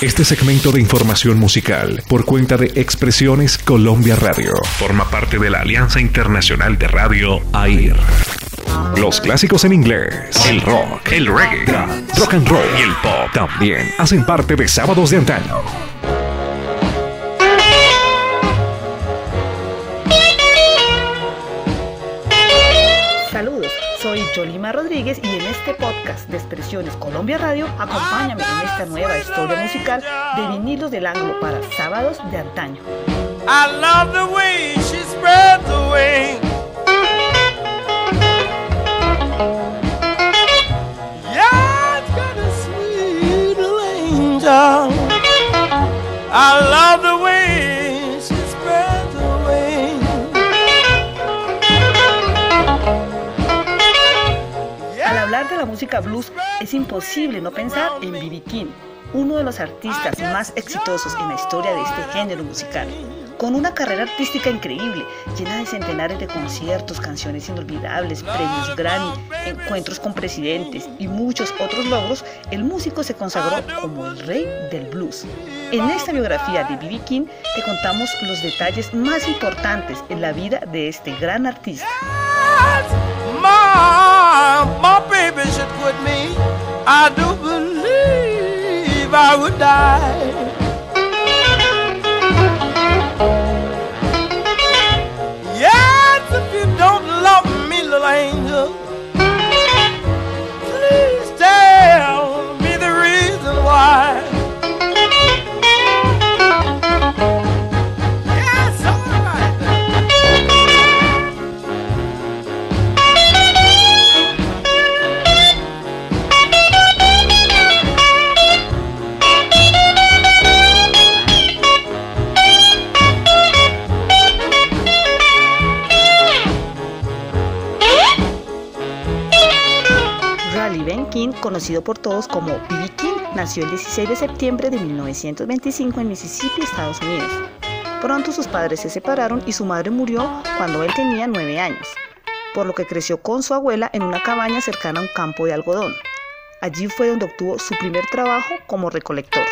Este segmento de información musical, por cuenta de Expresiones Colombia Radio, forma parte de la Alianza Internacional de Radio AIR. Los clásicos en inglés, el rock, el reggae, rock and roll y el pop también hacen parte de Sábados de Antaño. Soy Yolima Rodríguez y en este podcast de Expresiones Colombia Radio, acompáñame en esta nueva historia musical de vinilos del ángulo para sábados de antaño. I love the way she the wings. Yeah, it's got a sweet angel. I love the música blues, es imposible no pensar en B.B. King, uno de los artistas más exitosos en la historia de este género musical. Con una carrera artística increíble, llena de centenares de conciertos, canciones inolvidables, premios Grammy, encuentros con presidentes y muchos otros logros, el músico se consagró como el rey del blues. En esta biografía de B.B. King te contamos los detalles más importantes en la vida de este gran artista. friendship with me, I do believe I would die. Conocido por todos como B.B. King, nació el 16 de septiembre de 1925 en Mississippi, Estados Unidos. Pronto sus padres se separaron y su madre murió cuando él tenía 9 años, por lo que creció con su abuela en una cabaña cercana a un campo de algodón. Allí fue donde obtuvo su primer trabajo como recolector.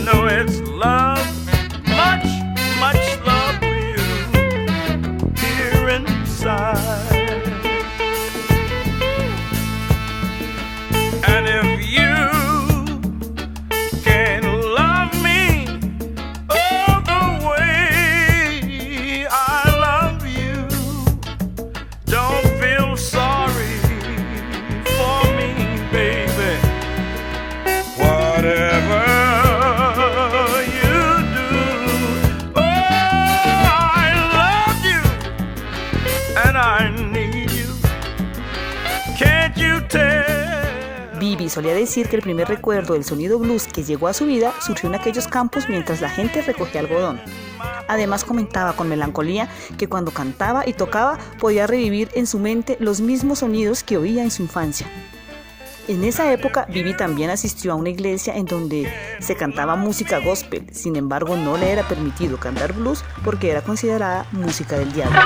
You know it's love. Solía decir que el primer recuerdo del sonido blues que llegó a su vida surgió en aquellos campos mientras la gente recogía algodón. Además comentaba con melancolía que cuando cantaba y tocaba podía revivir en su mente los mismos sonidos que oía en su infancia. En esa época Vivi también asistió a una iglesia en donde se cantaba música gospel, sin embargo no le era permitido cantar blues porque era considerada música del diablo.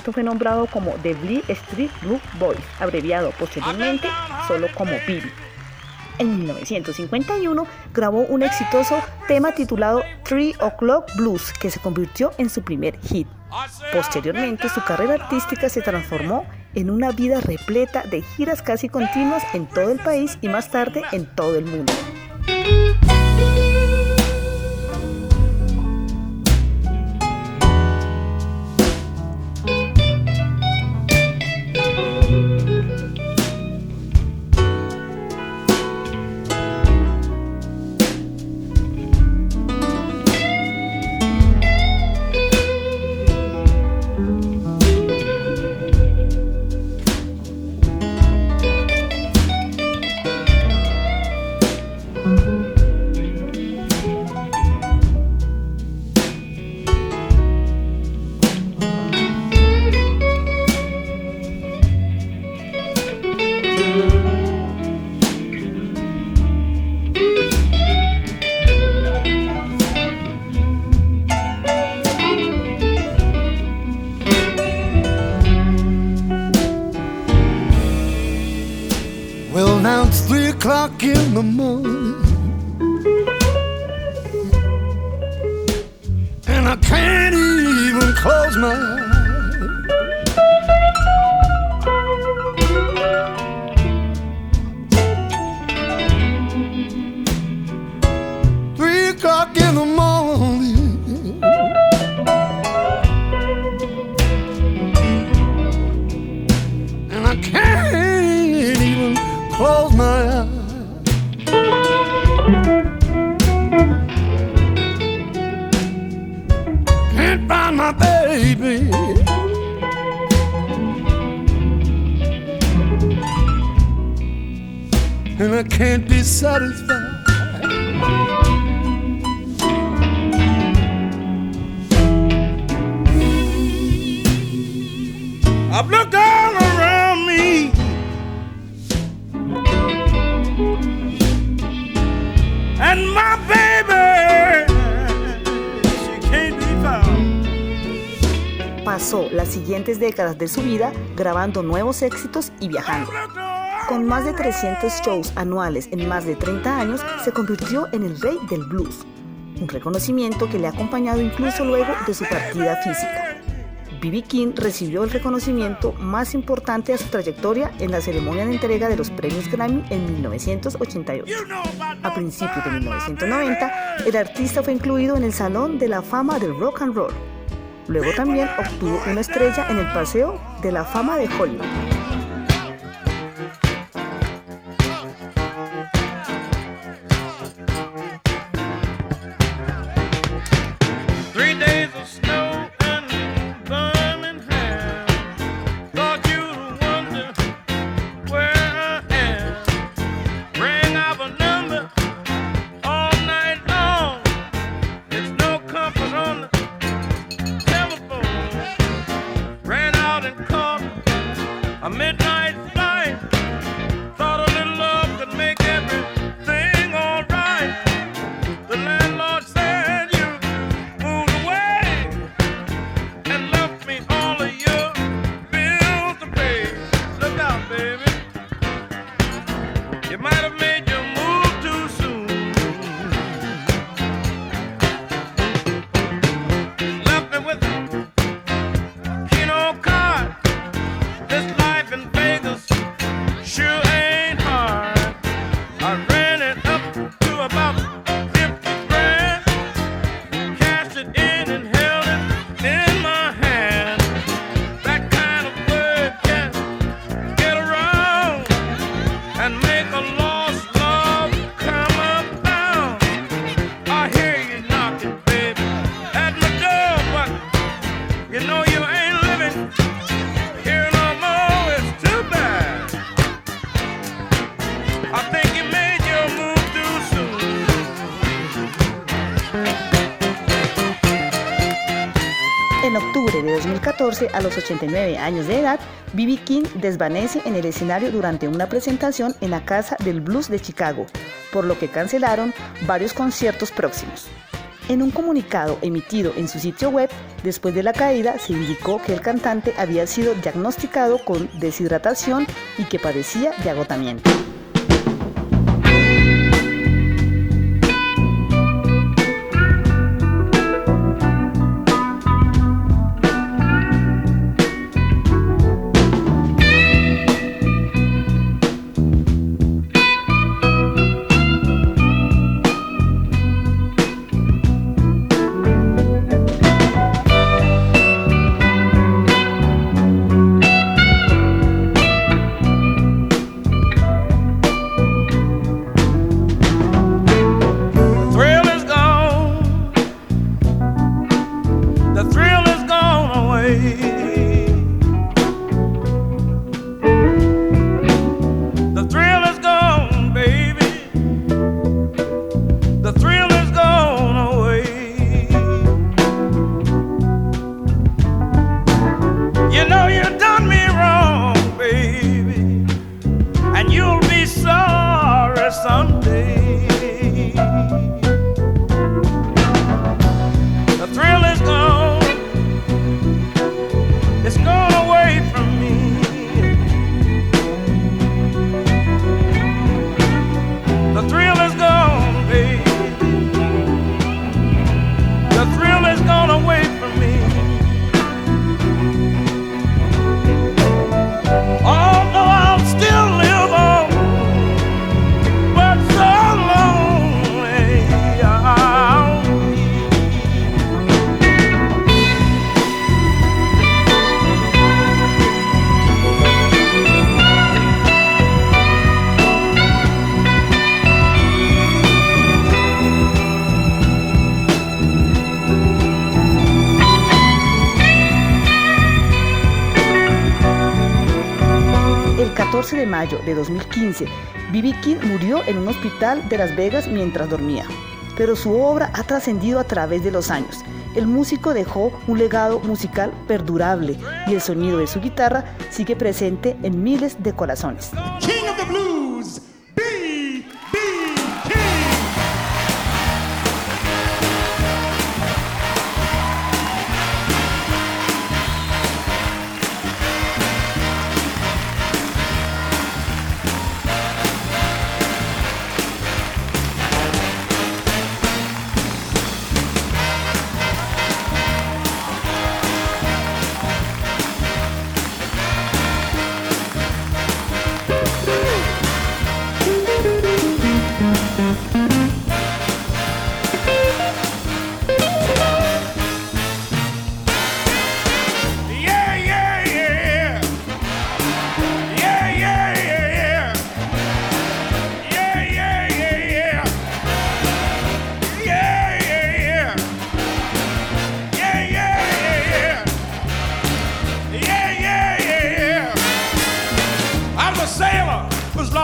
Fue nombrado como The Bleed Street Blue Boys, abreviado posteriormente solo como Billy. En 1951 grabó un exitoso tema titulado Three O'Clock Blues que se convirtió en su primer hit. Posteriormente su carrera artística se transformó en una vida repleta de giras casi continuas en todo el país y más tarde en todo el mundo. I can't even close my eyes. can't find my baby. And I can't be satisfied. I've looked all around me. Pasó las siguientes décadas de su vida grabando nuevos éxitos y viajando. Con más de 300 shows anuales en más de 30 años, se convirtió en el rey del blues, un reconocimiento que le ha acompañado incluso luego de su partida física. B.B. King recibió el reconocimiento más importante de su trayectoria en la ceremonia de entrega de los premios Grammy en 1988. A principios de 1990, el artista fue incluido en el Salón de la Fama del Rock and Roll. Luego también obtuvo una estrella en el Paseo de la Fama de Hollywood. A los 89 años de edad, B.B. King desvanece en el escenario durante una presentación en la Casa del Blues de Chicago, por lo que cancelaron varios conciertos próximos. En un comunicado emitido en su sitio web, después de la caída se indicó que el cantante había sido diagnosticado con deshidratación y que padecía de agotamiento. De mayo de 2015, B.B. King murió en un hospital de Las Vegas mientras dormía. Pero su obra ha trascendido a través de los años. El músico dejó un legado musical perdurable y el sonido de su guitarra sigue presente en miles de corazones.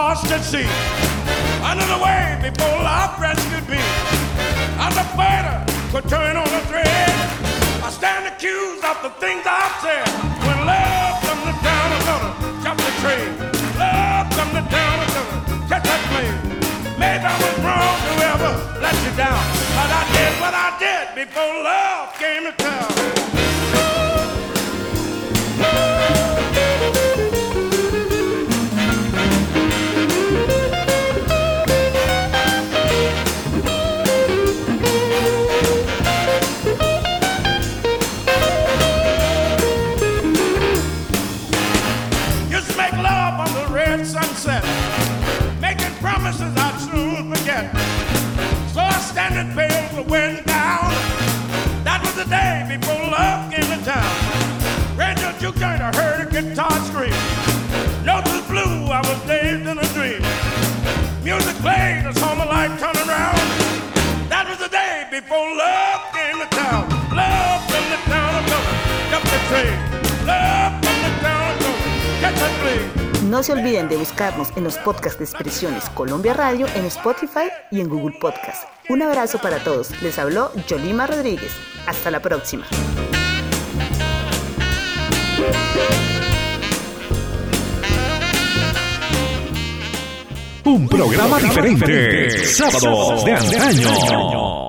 Lost at sea. Under the wave before life rescued me. I'm a fighter, could turn on a thread. I stand accused of the things I've said. When love comes to town, I'm gonna jump the train. Love comes to town, I'm gonna catch that plane. Maybe I was wrong to ever let you down. But I did what I did before love came to town. No se olviden de buscarnos en los podcasts de Expresiones Colombia Radio en Spotify y en Google Podcast. Un abrazo para todos. Les habló Yolima Rodríguez. Hasta la próxima. Un programa diferente. Sábados de antaño.